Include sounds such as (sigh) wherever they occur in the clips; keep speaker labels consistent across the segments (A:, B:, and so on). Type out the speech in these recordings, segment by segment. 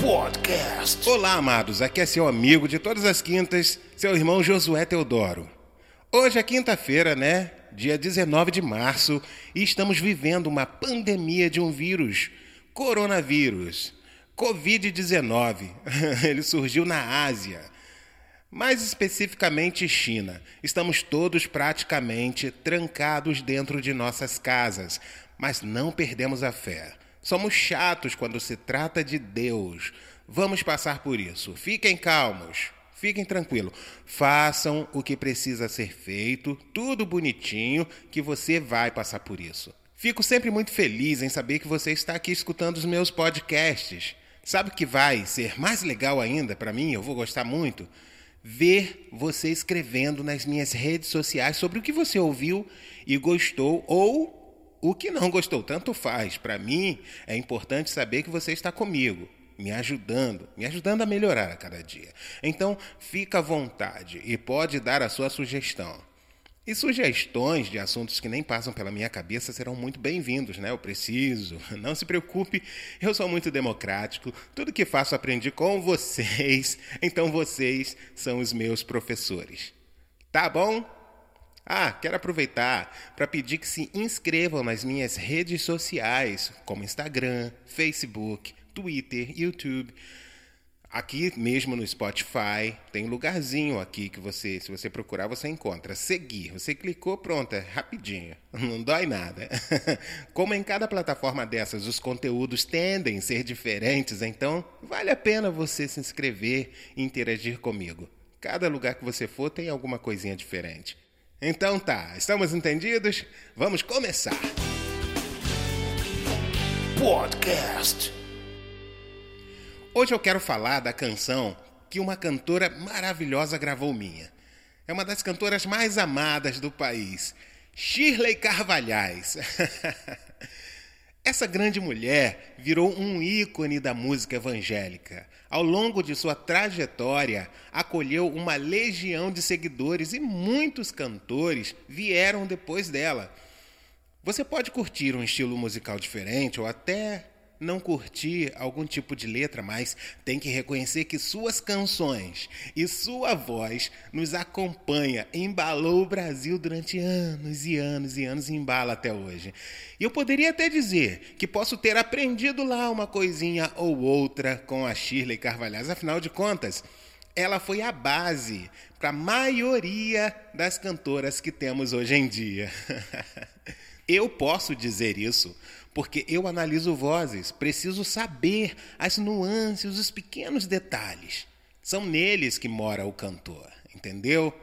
A: Podcast.
B: Olá, amados. Aqui é seu amigo de todas as quintas, seu irmão Josué Teodoro. Hoje é quinta-feira, né? Dia 19 de março, e estamos vivendo uma pandemia de um vírus, coronavírus, Covid-19. (laughs) Ele surgiu na Ásia, mais especificamente China. Estamos todos praticamente trancados dentro de nossas casas, mas não perdemos a fé. Somos chatos quando se trata de Deus. Vamos passar por isso. Fiquem calmos. Fiquem tranquilos. Façam o que precisa ser feito, tudo bonitinho, que você vai passar por isso. Fico sempre muito feliz em saber que você está aqui escutando os meus podcasts. Sabe o que vai ser mais legal ainda para mim? Eu vou gostar muito ver você escrevendo nas minhas redes sociais sobre o que você ouviu e gostou ou o que não gostou, tanto faz. Para mim, é importante saber que você está comigo, me ajudando, me ajudando a melhorar a cada dia. Então, fica à vontade e pode dar a sua sugestão. E sugestões de assuntos que nem passam pela minha cabeça serão muito bem-vindos, né? Eu preciso. (laughs) Não se preocupe, eu sou muito democrático. Tudo que faço aprendi com vocês, então vocês são os meus professores. Tá bom? Ah, quero aproveitar para pedir que se inscrevam nas minhas redes sociais, como Instagram, Facebook, Twitter, YouTube. Aqui mesmo no Spotify, tem um lugarzinho aqui que você, se você procurar, você encontra. Seguir. Você clicou, pronto, é rapidinho. (laughs) Não dói nada. (laughs) Como em cada plataforma dessas os conteúdos tendem a ser diferentes, então vale a pena você se inscrever e interagir comigo. Cada lugar que você for tem alguma coisinha diferente. Então tá, estamos entendidos? Vamos começar.
A: Podcast.
B: Hoje eu quero falar da canção que uma cantora maravilhosa gravou minha. É uma das cantoras mais amadas do país, Shirley Carvalhais. (laughs) Essa grande mulher virou um ícone da música evangélica. Ao longo de sua trajetória, acolheu uma legião de seguidores e muitos cantores vieram depois dela. Você pode curtir um estilo musical diferente ou até não curtir algum tipo de letra, mas tem que reconhecer que suas canções e sua voz nos acompanha, embalou o Brasil durante anos e anos e anos e embala até hoje. E eu poderia até dizer que posso ter aprendido lá uma coisinha ou outra com a Shirley Carvalhais, afinal de contas, ela foi a base para a maioria das cantoras que temos hoje em dia. (laughs) eu posso dizer isso porque eu analiso vozes, preciso saber as nuances, os pequenos detalhes. São neles que mora o cantor, entendeu?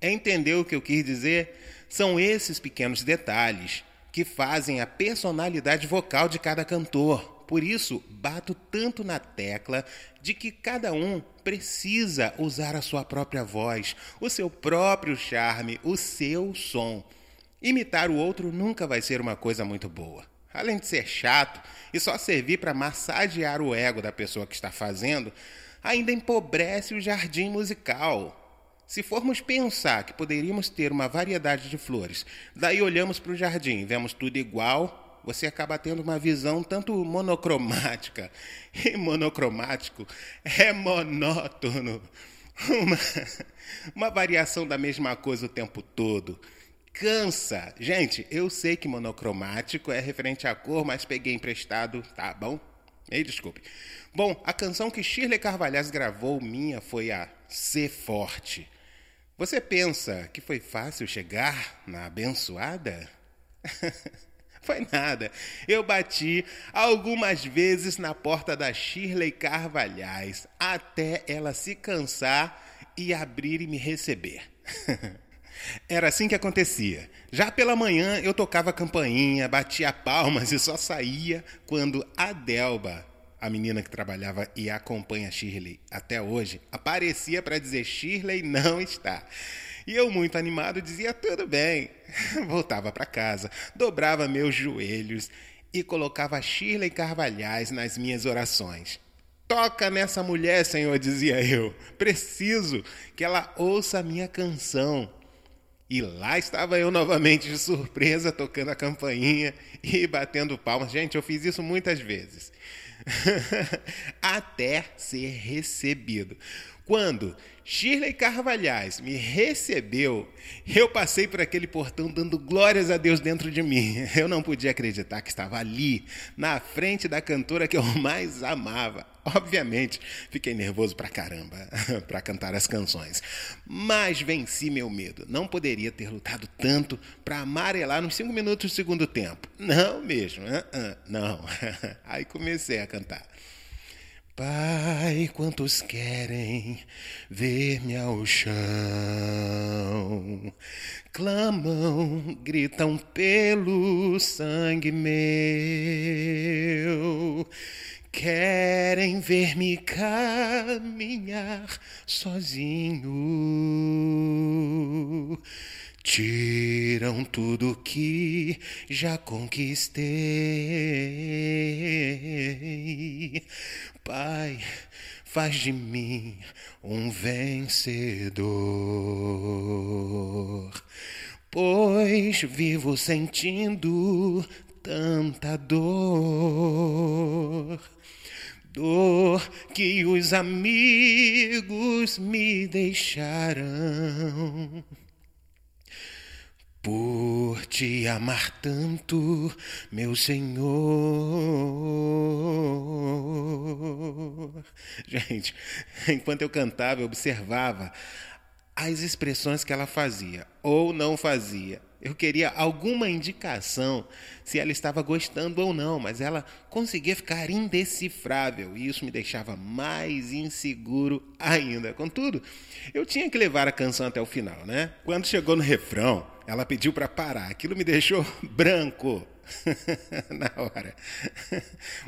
B: É entender o que eu quis dizer? São esses pequenos detalhes que fazem a personalidade vocal de cada cantor. Por isso, bato tanto na tecla de que cada um precisa usar a sua própria voz, o seu próprio charme, o seu som. Imitar o outro nunca vai ser uma coisa muito boa além de ser chato e só servir para massagear o ego da pessoa que está fazendo, ainda empobrece o jardim musical. Se formos pensar que poderíamos ter uma variedade de flores, daí olhamos para o jardim, vemos tudo igual, você acaba tendo uma visão tanto monocromática. (laughs) E monocromático é monótono. (laughs) Uma, uma variação da mesma coisa o tempo todo cansa. Gente, eu sei que monocromático é referente à cor, mas peguei emprestado, tá bom? Me desculpe. Bom, a canção que Shirley Carvalhais gravou minha foi a Ser Forte. Você pensa que foi fácil chegar na abençoada? (laughs) foi nada. Eu bati algumas vezes na porta da Shirley Carvalhais até ela se cansar e abrir e me receber. (laughs) Era assim que acontecia. Já pela manhã eu tocava campainha, batia palmas (laughs) e só saía quando a Delba, a menina que trabalhava e acompanha Shirley até hoje, aparecia para dizer: Shirley não está. E eu, muito animado, dizia: tudo bem. (laughs) Voltava para casa, dobrava meus joelhos e colocava Shirley Carvalhais nas minhas orações. Toca nessa mulher, Senhor, dizia eu. Preciso que ela ouça a minha canção. E lá estava eu novamente de surpresa, tocando a campainha e batendo palmas. Gente, eu fiz isso muitas vezes. (laughs) Até ser recebido. Quando Shirley Carvalhais me recebeu, eu passei por aquele portão dando glórias a Deus dentro de mim. Eu não podia acreditar que estava ali, na frente da cantora que eu mais amava. (laughs) Obviamente, fiquei nervoso pra caramba (laughs) para cantar as canções, mas venci meu medo. Não poderia ter lutado tanto para amarelar nos cinco minutos do segundo tempo. Não mesmo, uh -uh, não. (laughs) Aí comecei a cantar. Pai, quantos querem ver-me ao chão? Clamam, gritam pelo sangue meu. Querem ver-me caminhar sozinho Tiram tudo que já conquistei. Pai, faz de mim um vencedor. Pois vivo sentindo tanta dor. Dor que os amigos me deixaram por te amar tanto, meu Senhor. Gente, (laughs) enquanto eu cantava, eu observava as expressões que ela fazia ou não fazia. Eu queria alguma indicação se ela estava gostando ou não, mas ela conseguia ficar indecifrável e isso me deixava mais inseguro ainda. Contudo, eu tinha que levar a canção até o final, né? Quando chegou no refrão, ela pediu para parar. Aquilo me deixou (laughs) branco (laughs) na hora.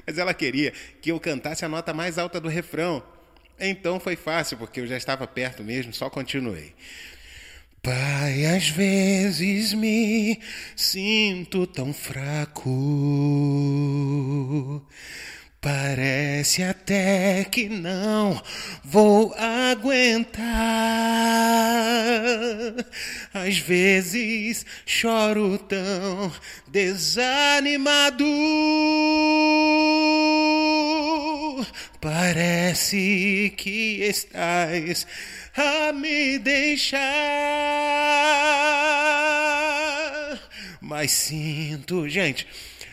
B: Mas ela queria que eu cantasse a nota mais alta do refrão. Então foi fácil, porque eu já estava perto mesmo, só continuei. Pai, às vezes me sinto tão fraco. Parece até que não vou aguentar. Às vezes choro tão desanimado. Parece que estás a me deixar. Mas sinto, gente,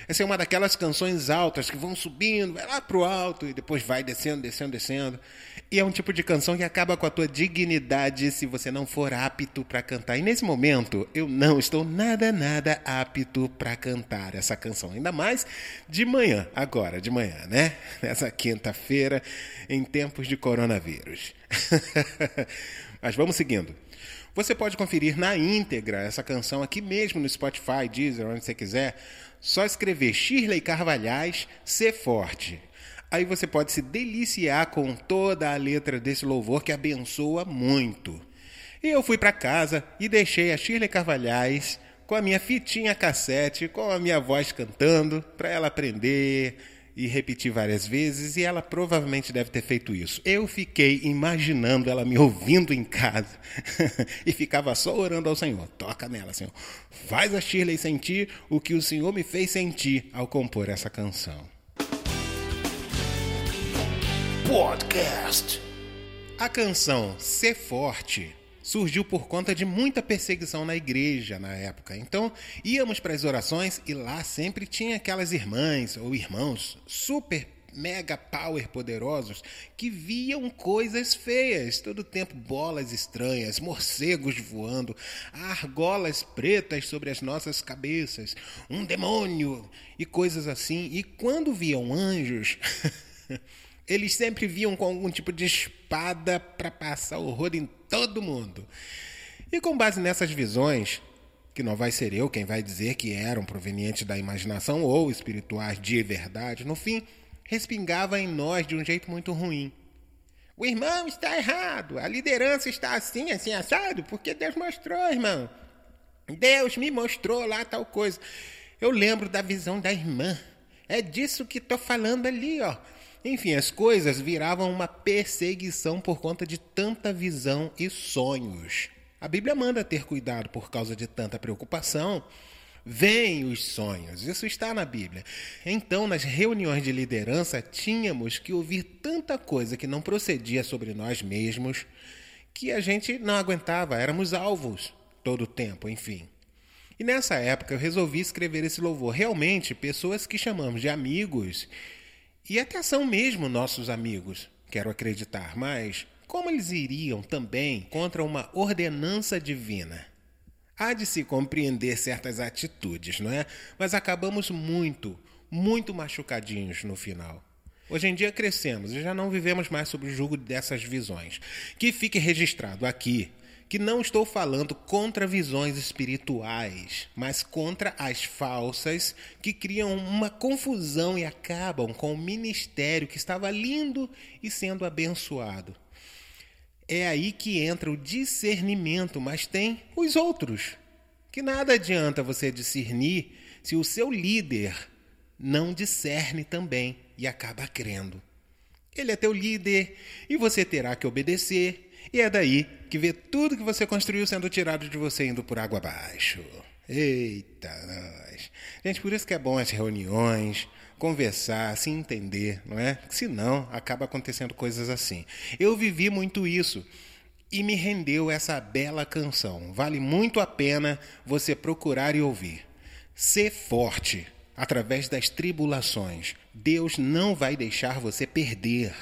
B: essa é uma daquelas canções altas que vão subindo, vai lá pro alto e depois vai descendo, descendo, descendo. E é um tipo de canção que acaba com a tua dignidade se você não for apto para cantar. E nesse momento, eu não estou nada, nada apto para cantar essa canção. Ainda mais de manhã, agora de manhã, né? (laughs) Nessa quinta-feira, em tempos de coronavírus. (laughs) Mas vamos seguindo. Você pode conferir na íntegra essa canção aqui mesmo no Spotify, Deezer, onde você quiser. Só escrever Shirley Carvalhais, Ser Forte. Aí você pode se deliciar com toda a letra desse louvor que abençoa muito. E eu fui para casa e deixei a Shirley Carvalhais com a minha fitinha cassete, com a minha voz cantando, para ela aprender e repetir várias vezes, e ela provavelmente deve ter feito isso. Eu fiquei imaginando ela me ouvindo em casa (laughs) e ficava só orando ao Senhor. Toca nela, Senhor. Faz a Shirley sentir o que o Senhor me fez sentir ao compor essa canção. Podcast. A canção Ser Forte surgiu por conta de muita perseguição na igreja na época. Então, íamos para as orações e lá sempre tinha aquelas irmãs ou irmãos super mega power poderosos que viam coisas feias, todo tempo bolas estranhas, morcegos voando, argolas pretas sobre as nossas cabeças, um demônio e coisas assim. E quando viam anjos, (laughs) Eles sempre viam com algum tipo de espada para passar horror em todo mundo. E com base nessas visões, que não vai ser eu quem vai dizer que eram provenientes da imaginação ou espirituais de verdade, no fim, respingava em nós de um jeito muito ruim. O irmão está errado, a liderança está assim, assim, assado, porque Deus mostrou, irmão. Deus me mostrou lá tal coisa. Eu lembro da visão da irmã. É disso que estou falando ali, ó. Enfim, as coisas viravam uma perseguição por conta de tanta visão e sonhos. A Bíblia manda ter cuidado por causa de tanta preocupação. Vêm os sonhos, isso está na Bíblia. Então, nas reuniões de liderança, tínhamos que ouvir tanta coisa que não procedia sobre nós mesmos que a gente não aguentava, éramos alvos todo o tempo, enfim. E nessa época eu resolvi escrever esse louvor. Realmente, pessoas que chamamos de amigos, e até são mesmo nossos amigos, quero acreditar, mas como eles iriam também contra uma ordenança divina? Há de se compreender certas atitudes, não é? Mas acabamos muito, muito machucadinhos no final. Hoje em dia crescemos e já não vivemos mais sob o jugo dessas visões. Que fique registrado aqui que não estou falando contra visões espirituais, mas contra as falsas que criam uma confusão e acabam com o ministério que estava lindo e sendo abençoado. É aí que entra o discernimento, mas tem os outros. Que nada adianta você discernir se o seu líder não discerne também e acaba crendo. Ele é teu líder e você terá que obedecer e é daí que vê tudo que você construiu sendo tirado de você indo por água abaixo. Eita, nós. Gente, por isso que é bom as reuniões, conversar, se entender, não é? Senão acaba acontecendo coisas assim. Eu vivi muito isso e me rendeu essa bela canção. Vale muito a pena você procurar e ouvir. Ser forte através das tribulações. Deus não vai deixar você perder.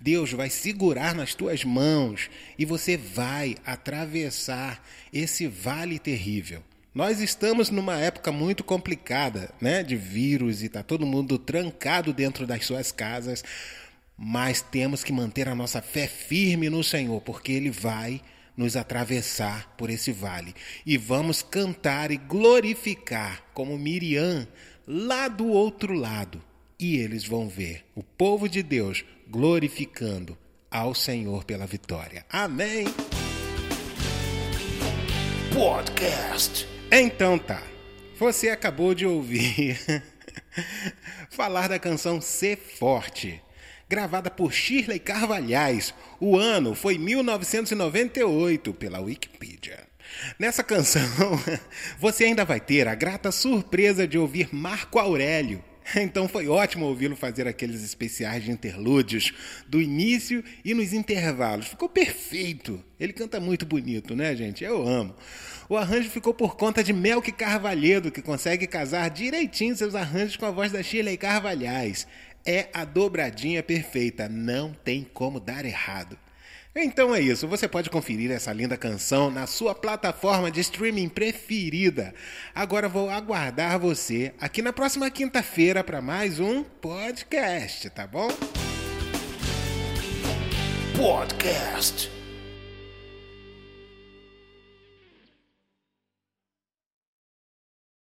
B: Deus vai segurar nas tuas mãos e você vai atravessar esse vale terrível. Nós estamos numa época muito complicada, né, de vírus e tá todo mundo trancado dentro das suas casas, mas temos que manter a nossa fé firme no Senhor, porque ele vai nos atravessar por esse vale e vamos cantar e glorificar como Miriam lá do outro lado. E eles vão ver o povo de Deus glorificando ao Senhor pela vitória. Amém.
A: Podcast.
B: Então tá. Você acabou de ouvir (laughs) falar da canção Ser Forte, gravada por Shirley Carvalhais. O ano foi 1998 pela Wikipedia. Nessa canção, (laughs) você ainda vai ter a grata surpresa de ouvir Marco Aurélio. (laughs) Então foi ótimo ouvi-lo fazer aqueles especiais de interlúdios do início e nos intervalos. Ficou perfeito. Ele canta muito bonito, né, gente? Eu amo. O arranjo ficou por conta de Melk Carvalhedo, que consegue casar direitinho seus arranjos com a voz da Shirley Carvalhais. É a dobradinha perfeita, não tem como dar errado. Então é isso, você pode conferir essa linda canção na sua plataforma de streaming preferida. Agora vou aguardar você aqui na próxima quinta-feira para mais um podcast, tá bom?
A: Podcast.